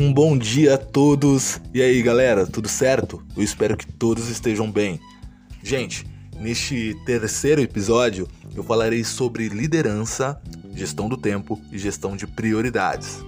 Um bom dia a todos. E aí, galera, tudo certo? Eu espero que todos estejam bem. Gente, neste terceiro episódio eu falarei sobre liderança, gestão do tempo e gestão de prioridades.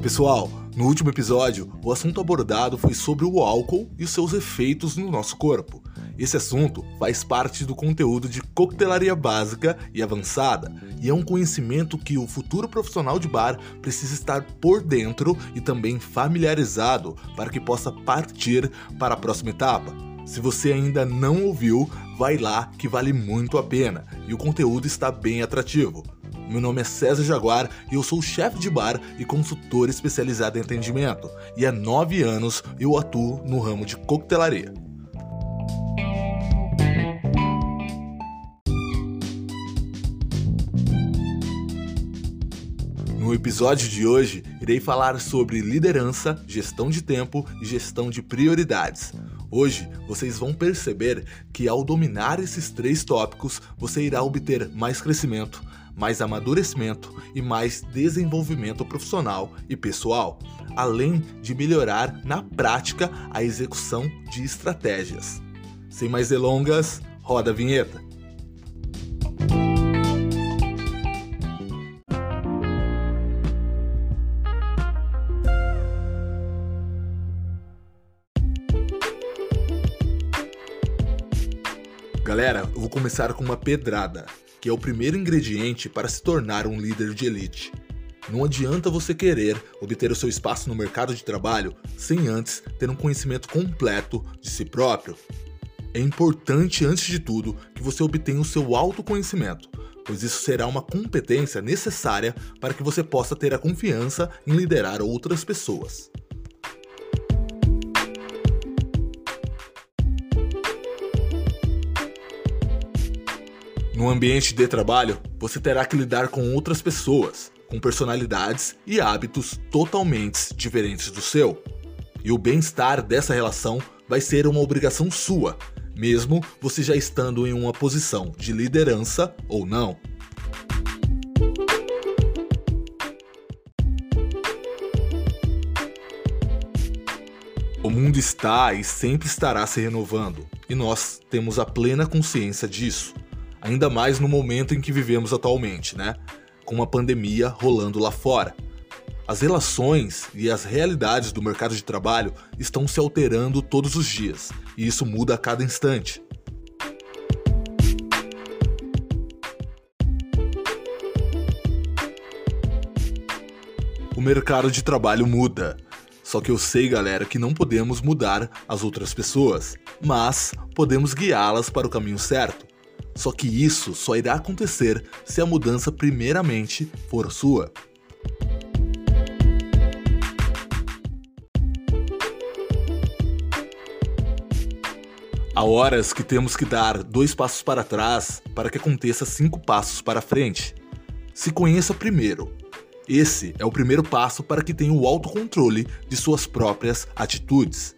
Pessoal, no último episódio, o assunto abordado foi sobre o álcool e os seus efeitos no nosso corpo. Esse assunto faz parte do conteúdo de coquetelaria básica e avançada, e é um conhecimento que o futuro profissional de bar precisa estar por dentro e também familiarizado para que possa partir para a próxima etapa. Se você ainda não ouviu, vai lá que vale muito a pena e o conteúdo está bem atrativo. Meu nome é César Jaguar e eu sou chefe de bar e consultor especializado em atendimento. E há nove anos eu atuo no ramo de coquetelaria. No episódio de hoje, irei falar sobre liderança, gestão de tempo e gestão de prioridades. Hoje, vocês vão perceber que ao dominar esses três tópicos, você irá obter mais crescimento, mais amadurecimento e mais desenvolvimento profissional e pessoal, além de melhorar na prática a execução de estratégias. Sem mais delongas, roda a vinheta. Galera, eu vou começar com uma pedrada, que é o primeiro ingrediente para se tornar um líder de elite. Não adianta você querer obter o seu espaço no mercado de trabalho sem antes ter um conhecimento completo de si próprio. É importante, antes de tudo, que você obtenha o seu autoconhecimento, pois isso será uma competência necessária para que você possa ter a confiança em liderar outras pessoas. No ambiente de trabalho, você terá que lidar com outras pessoas, com personalidades e hábitos totalmente diferentes do seu. E o bem-estar dessa relação vai ser uma obrigação sua, mesmo você já estando em uma posição de liderança ou não. O mundo está e sempre estará se renovando, e nós temos a plena consciência disso ainda mais no momento em que vivemos atualmente, né? Com uma pandemia rolando lá fora. As relações e as realidades do mercado de trabalho estão se alterando todos os dias, e isso muda a cada instante. O mercado de trabalho muda. Só que eu sei, galera, que não podemos mudar as outras pessoas, mas podemos guiá-las para o caminho certo. Só que isso só irá acontecer se a mudança primeiramente for sua. Há horas que temos que dar dois passos para trás para que aconteça cinco passos para frente. Se conheça primeiro. Esse é o primeiro passo para que tenha o autocontrole de suas próprias atitudes.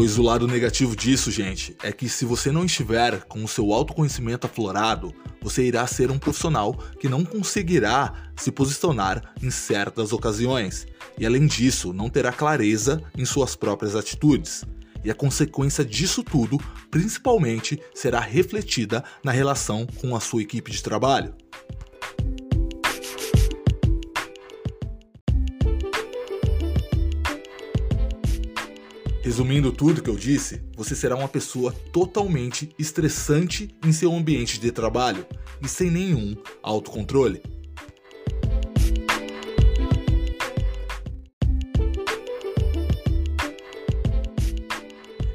Pois o lado negativo disso, gente, é que se você não estiver com o seu autoconhecimento aflorado, você irá ser um profissional que não conseguirá se posicionar em certas ocasiões, e além disso, não terá clareza em suas próprias atitudes. E a consequência disso tudo, principalmente, será refletida na relação com a sua equipe de trabalho. Resumindo tudo que eu disse, você será uma pessoa totalmente estressante em seu ambiente de trabalho e sem nenhum autocontrole.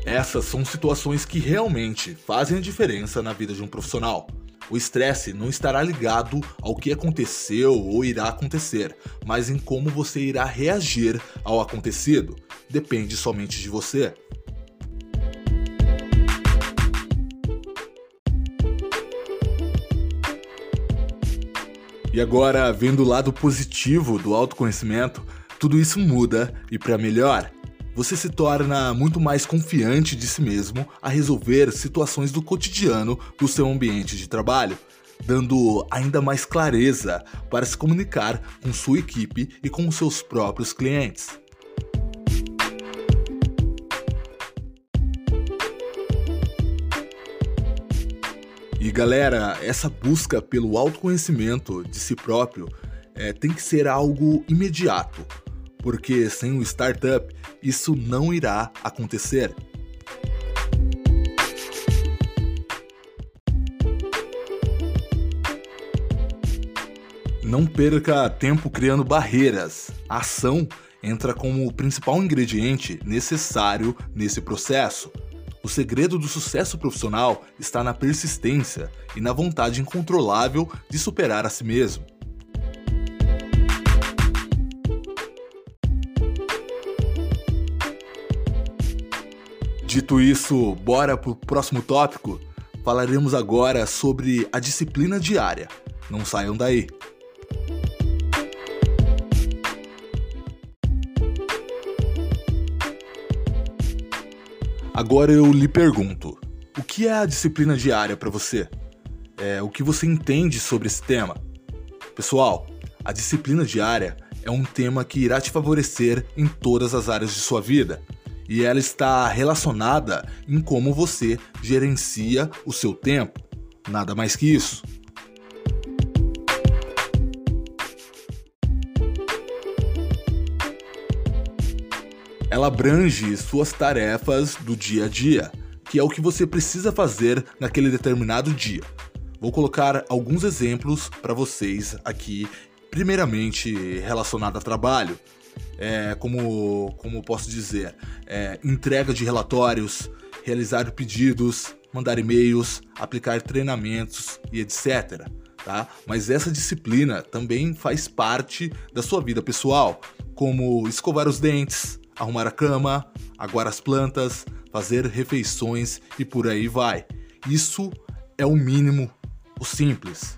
Essas são situações que realmente fazem a diferença na vida de um profissional. O estresse não estará ligado ao que aconteceu ou irá acontecer, mas em como você irá reagir ao acontecido. Depende somente de você. E agora, vendo o lado positivo do autoconhecimento, tudo isso muda e para melhor. Você se torna muito mais confiante de si mesmo a resolver situações do cotidiano do seu ambiente de trabalho, dando ainda mais clareza para se comunicar com sua equipe e com seus próprios clientes. E galera, essa busca pelo autoconhecimento de si próprio é, tem que ser algo imediato, porque sem um startup isso não irá acontecer. Não perca tempo criando barreiras. A ação entra como o principal ingrediente necessário nesse processo. O segredo do sucesso profissional está na persistência e na vontade incontrolável de superar a si mesmo. Dito isso, bora pro próximo tópico? Falaremos agora sobre a disciplina diária. Não saiam daí. Agora eu lhe pergunto: o que é a disciplina diária para você? É, o que você entende sobre esse tema? Pessoal, a disciplina diária é um tema que irá te favorecer em todas as áreas de sua vida e ela está relacionada em como você gerencia o seu tempo. Nada mais que isso. Ela abrange suas tarefas do dia a dia, que é o que você precisa fazer naquele determinado dia. Vou colocar alguns exemplos para vocês aqui, primeiramente relacionado a trabalho, é, como, como posso dizer, é, entrega de relatórios, realizar pedidos, mandar e-mails, aplicar treinamentos e etc. Tá? Mas essa disciplina também faz parte da sua vida pessoal, como escovar os dentes, arrumar a cama, aguar as plantas, fazer refeições e por aí vai. Isso é o mínimo, o simples.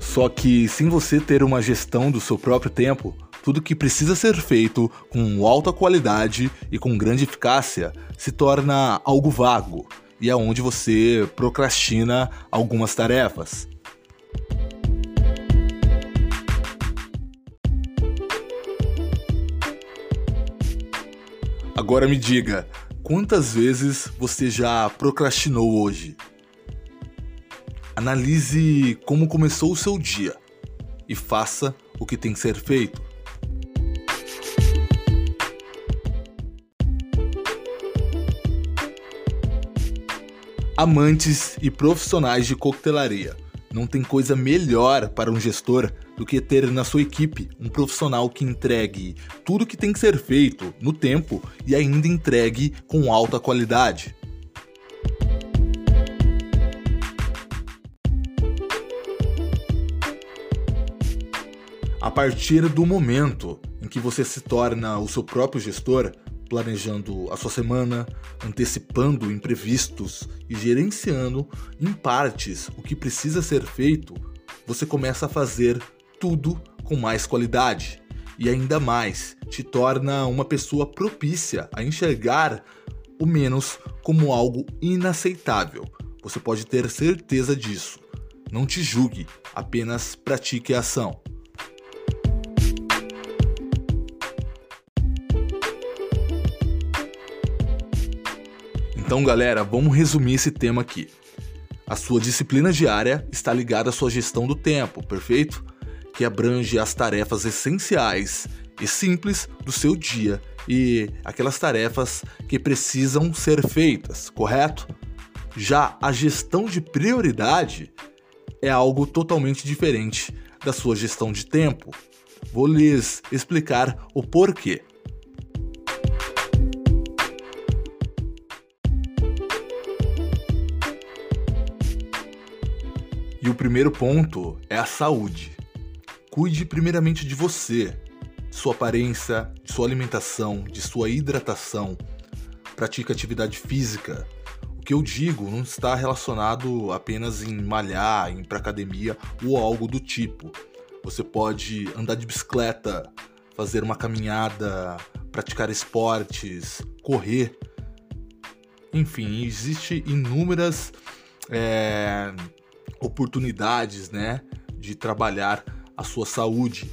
Só que sem você ter uma gestão do seu próprio tempo, tudo que precisa ser feito com alta qualidade e com grande eficácia se torna algo vago e é onde você procrastina algumas tarefas. Agora me diga, quantas vezes você já procrastinou hoje? Analise como começou o seu dia e faça o que tem que ser feito. Amantes e profissionais de coquetelaria não tem coisa melhor para um gestor do que ter na sua equipe um profissional que entregue tudo que tem que ser feito no tempo e ainda entregue com alta qualidade. A partir do momento em que você se torna o seu próprio gestor, planejando a sua semana, antecipando imprevistos e gerenciando em partes o que precisa ser feito, você começa a fazer tudo com mais qualidade e ainda mais te torna uma pessoa propícia a enxergar o menos como algo inaceitável. Você pode ter certeza disso. Não te julgue, apenas pratique a ação. Então, galera, vamos resumir esse tema aqui. A sua disciplina diária está ligada à sua gestão do tempo, perfeito? Que abrange as tarefas essenciais e simples do seu dia e aquelas tarefas que precisam ser feitas, correto? Já a gestão de prioridade é algo totalmente diferente da sua gestão de tempo. Vou lhes explicar o porquê. Primeiro ponto é a saúde. Cuide primeiramente de você, de sua aparência, de sua alimentação, de sua hidratação. Pratique atividade física. O que eu digo não está relacionado apenas em malhar, em ir para academia ou algo do tipo. Você pode andar de bicicleta, fazer uma caminhada, praticar esportes, correr. Enfim, existe inúmeras é, oportunidades, né, de trabalhar a sua saúde.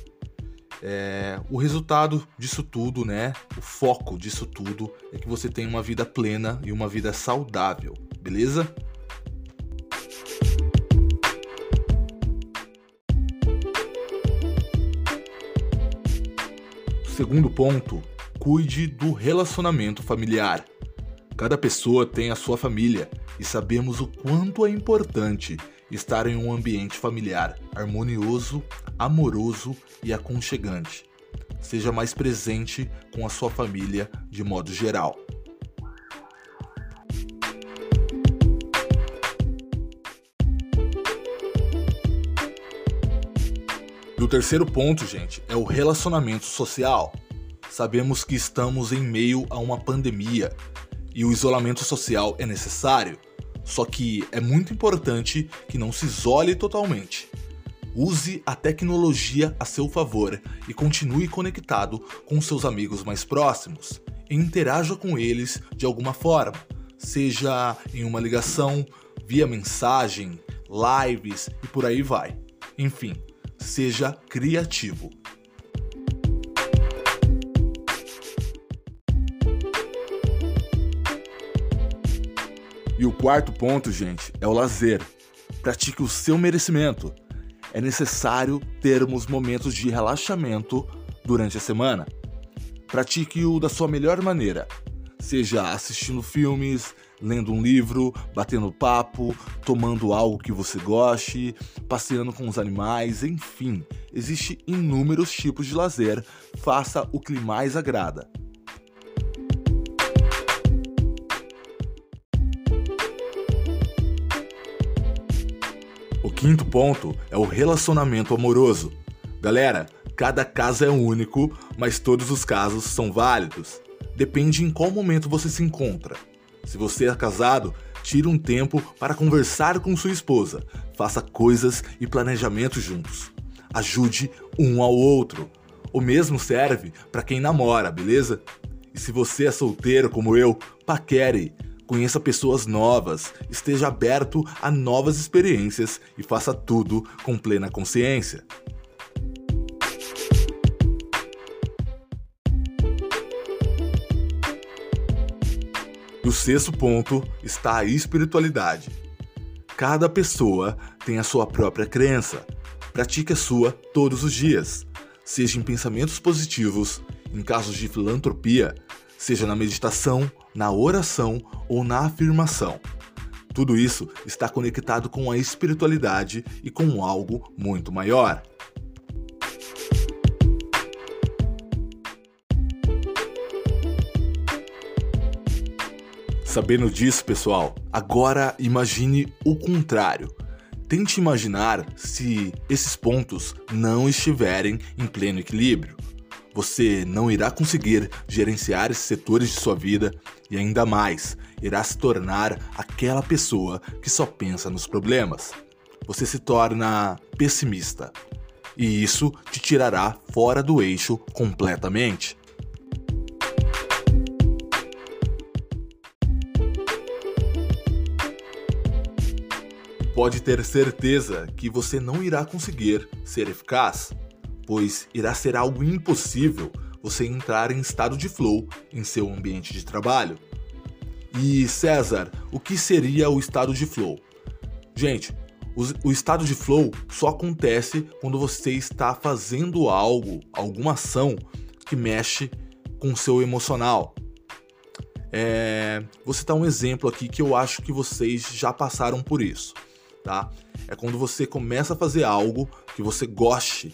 É, o resultado disso tudo, né, o foco disso tudo é que você tenha uma vida plena e uma vida saudável, beleza? Segundo ponto, cuide do relacionamento familiar. Cada pessoa tem a sua família e sabemos o quanto é importante estar em um ambiente familiar harmonioso, amoroso e aconchegante. Seja mais presente com a sua família de modo geral. E o terceiro ponto, gente, é o relacionamento social. Sabemos que estamos em meio a uma pandemia e o isolamento social é necessário, só que é muito importante que não se isole totalmente. Use a tecnologia a seu favor e continue conectado com seus amigos mais próximos. Interaja com eles de alguma forma, seja em uma ligação, via mensagem, lives e por aí vai. Enfim, seja criativo. E o quarto ponto, gente, é o lazer. Pratique o seu merecimento. É necessário termos momentos de relaxamento durante a semana. Pratique-o da sua melhor maneira, seja assistindo filmes, lendo um livro, batendo papo, tomando algo que você goste, passeando com os animais, enfim, existe inúmeros tipos de lazer. Faça o que lhe mais agrada. Quinto ponto é o relacionamento amoroso. Galera, cada caso é único, mas todos os casos são válidos. Depende em qual momento você se encontra. Se você é casado, tire um tempo para conversar com sua esposa. Faça coisas e planejamentos juntos. Ajude um ao outro. O mesmo serve para quem namora, beleza? E se você é solteiro como eu, paquere conheça pessoas novas, esteja aberto a novas experiências e faça tudo com plena consciência. E o sexto ponto está a espiritualidade. Cada pessoa tem a sua própria crença. Pratique a sua todos os dias, seja em pensamentos positivos, em casos de filantropia, seja na meditação, na oração ou na afirmação. Tudo isso está conectado com a espiritualidade e com algo muito maior. Sabendo disso, pessoal, agora imagine o contrário. Tente imaginar se esses pontos não estiverem em pleno equilíbrio você não irá conseguir gerenciar esses setores de sua vida e ainda mais, irá se tornar aquela pessoa que só pensa nos problemas. Você se torna pessimista e isso te tirará fora do eixo completamente. Pode ter certeza que você não irá conseguir ser eficaz pois irá ser algo impossível você entrar em estado de flow em seu ambiente de trabalho. E César, o que seria o estado de flow? Gente, o, estado de flow só acontece quando você está fazendo algo, alguma ação que mexe com o seu emocional. É, vou citar um exemplo aqui que eu acho que vocês já passaram por isso, tá? É quando você começa a fazer algo que você goste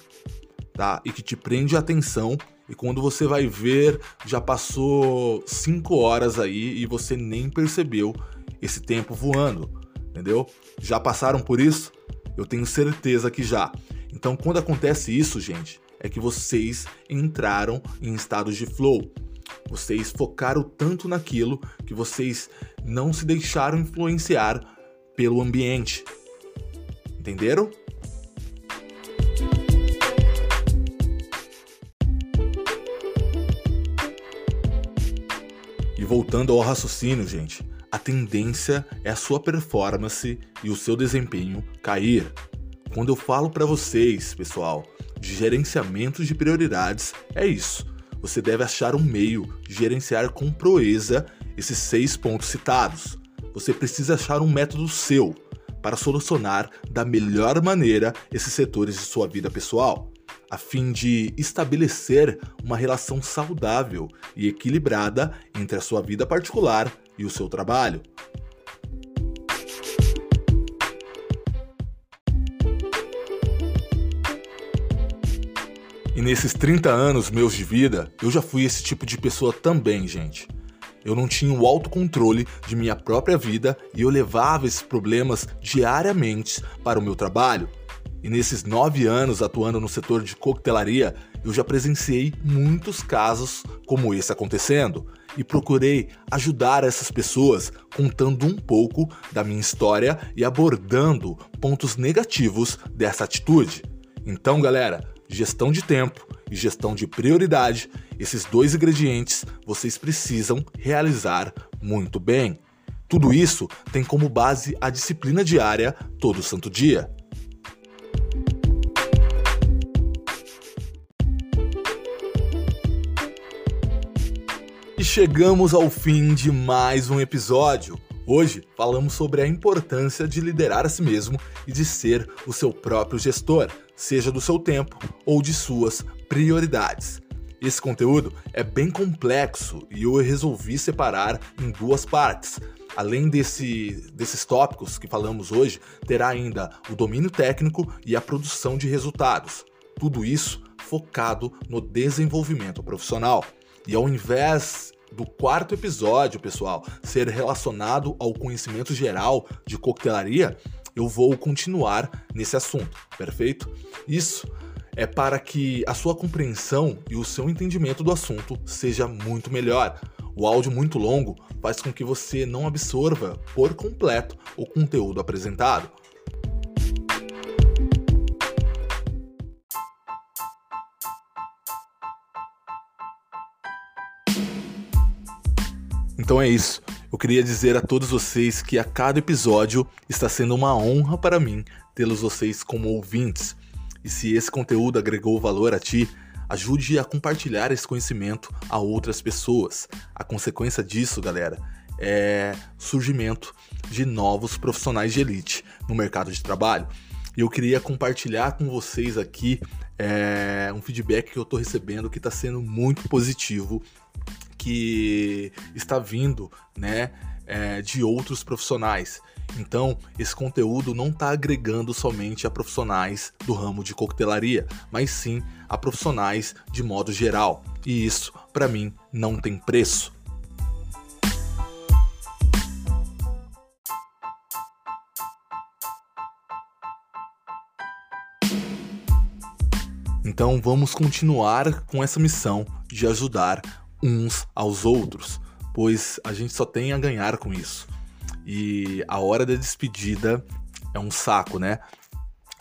tá? E que te prende a atenção e quando você vai ver, já passou 5 horas aí e você nem percebeu esse tempo voando, entendeu? Já passaram por isso? Eu tenho certeza que já. Então, quando acontece isso, gente, é que vocês entraram em estados de flow. Vocês focaram tanto naquilo que vocês não se deixaram influenciar pelo ambiente. Entenderam? Voltando ao raciocínio, gente, a tendência é a sua performance e o seu desempenho cair. Quando eu falo para vocês, pessoal, de gerenciamento de prioridades, é isso. Você deve achar um meio de gerenciar com proeza esses seis pontos citados. Você precisa achar um método seu para solucionar da melhor maneira esses setores de sua vida pessoal a fim de estabelecer uma relação saudável e equilibrada entre a sua vida particular e o seu trabalho. E nesses 30 anos meus de vida, eu já fui esse tipo de pessoa também, gente. Eu não tinha o autocontrole de minha própria vida e eu levava esses problemas diariamente para o meu trabalho. E nesses nove anos atuando no setor de coquetelaria, eu já presenciei muitos casos como esse acontecendo e procurei ajudar essas pessoas contando um pouco da minha história e abordando pontos negativos dessa atitude. Então, galera, gestão de tempo e gestão de prioridade, esses dois ingredientes vocês precisam realizar muito bem. Tudo isso tem como base a disciplina diária todo santo dia. E chegamos ao fim de mais um episódio. Hoje falamos sobre a importância de liderar a si mesmo e de ser o seu próprio gestor, seja do seu tempo ou de suas prioridades. Esse conteúdo é bem complexo e eu resolvi separar em duas partes. Além desse, desses tópicos que falamos hoje, terá ainda o domínio técnico e a produção de resultados. Tudo isso focado no desenvolvimento profissional. E ao invés do quarto episódio, pessoal, ser relacionado ao conhecimento geral de coquetelaria, eu vou continuar nesse assunto, perfeito? Isso é para que a sua compreensão e o seu entendimento do assunto seja muito melhor. O áudio muito longo faz com que você não absorva por completo o conteúdo apresentado. Então é isso. Eu queria dizer a todos vocês que a cada episódio está sendo uma honra para mim tê-los vocês como ouvintes. E se esse conteúdo agregou valor a ti, ajude a compartilhar esse conhecimento a outras pessoas. A consequência disso, galera, é surgimento de novos profissionais de elite no mercado de trabalho. E eu queria compartilhar com vocês aqui é, um feedback que eu estou recebendo que está sendo muito positivo que está vindo, né, é, de outros profissionais. Então, esse conteúdo não está agregando somente a profissionais do ramo de coquetelaria, mas sim a profissionais de modo geral. E isso, para mim, não tem preço. Então vamos continuar com essa missão de ajudar uns aos outros, pois a gente só tem a ganhar com isso. E a hora da despedida é um saco, né?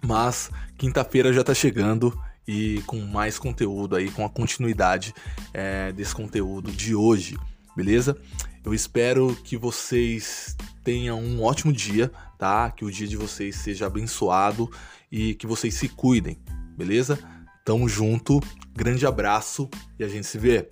Mas quinta-feira já tá chegando e com mais conteúdo aí, com a continuidade é, desse conteúdo de hoje, beleza? Eu espero que vocês tenham um ótimo dia, tá? Que o dia de vocês seja abençoado e que vocês se cuidem, beleza? Tamo junto, grande abraço e a gente se vê.